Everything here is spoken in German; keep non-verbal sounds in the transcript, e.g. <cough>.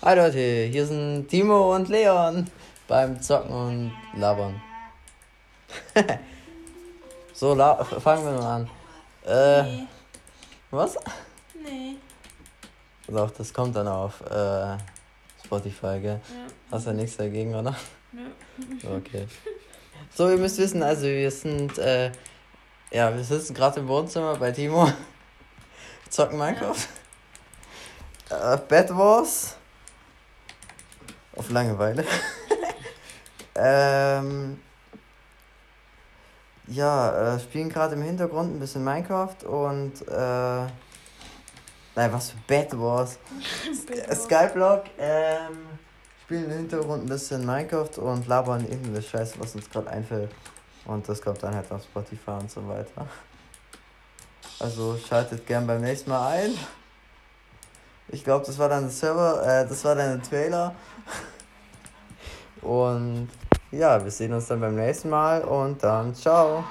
Hi Leute, hier sind Timo und Leon beim Zocken und Labern. <laughs> so, la fangen wir mal an. Äh, Nee. was? Nee. Doch, das kommt dann auf äh, Spotify, gell? Ja. Hast ja nichts dagegen, oder? Nö. <laughs> Okay. So, ihr müsst wissen, also wir sind, äh, ja, wir sitzen gerade im Wohnzimmer bei Timo. <laughs> Zocken Minecraft. Äh, Bed Wars. Auf Langeweile. <laughs> ähm, ja, äh, spielen gerade im Hintergrund ein bisschen Minecraft und, äh, nein, was für Bed <laughs> Wars. Skyblock, ähm, spielen im Hintergrund ein bisschen Minecraft und labern irgendeine Scheiße, was uns gerade einfällt. Und das kommt dann halt auf Spotify und so weiter. Also schaltet gern beim nächsten Mal ein. Ich glaube, das war dann der Server, äh, das war dann der Trailer. Und ja, wir sehen uns dann beim nächsten Mal und dann ciao.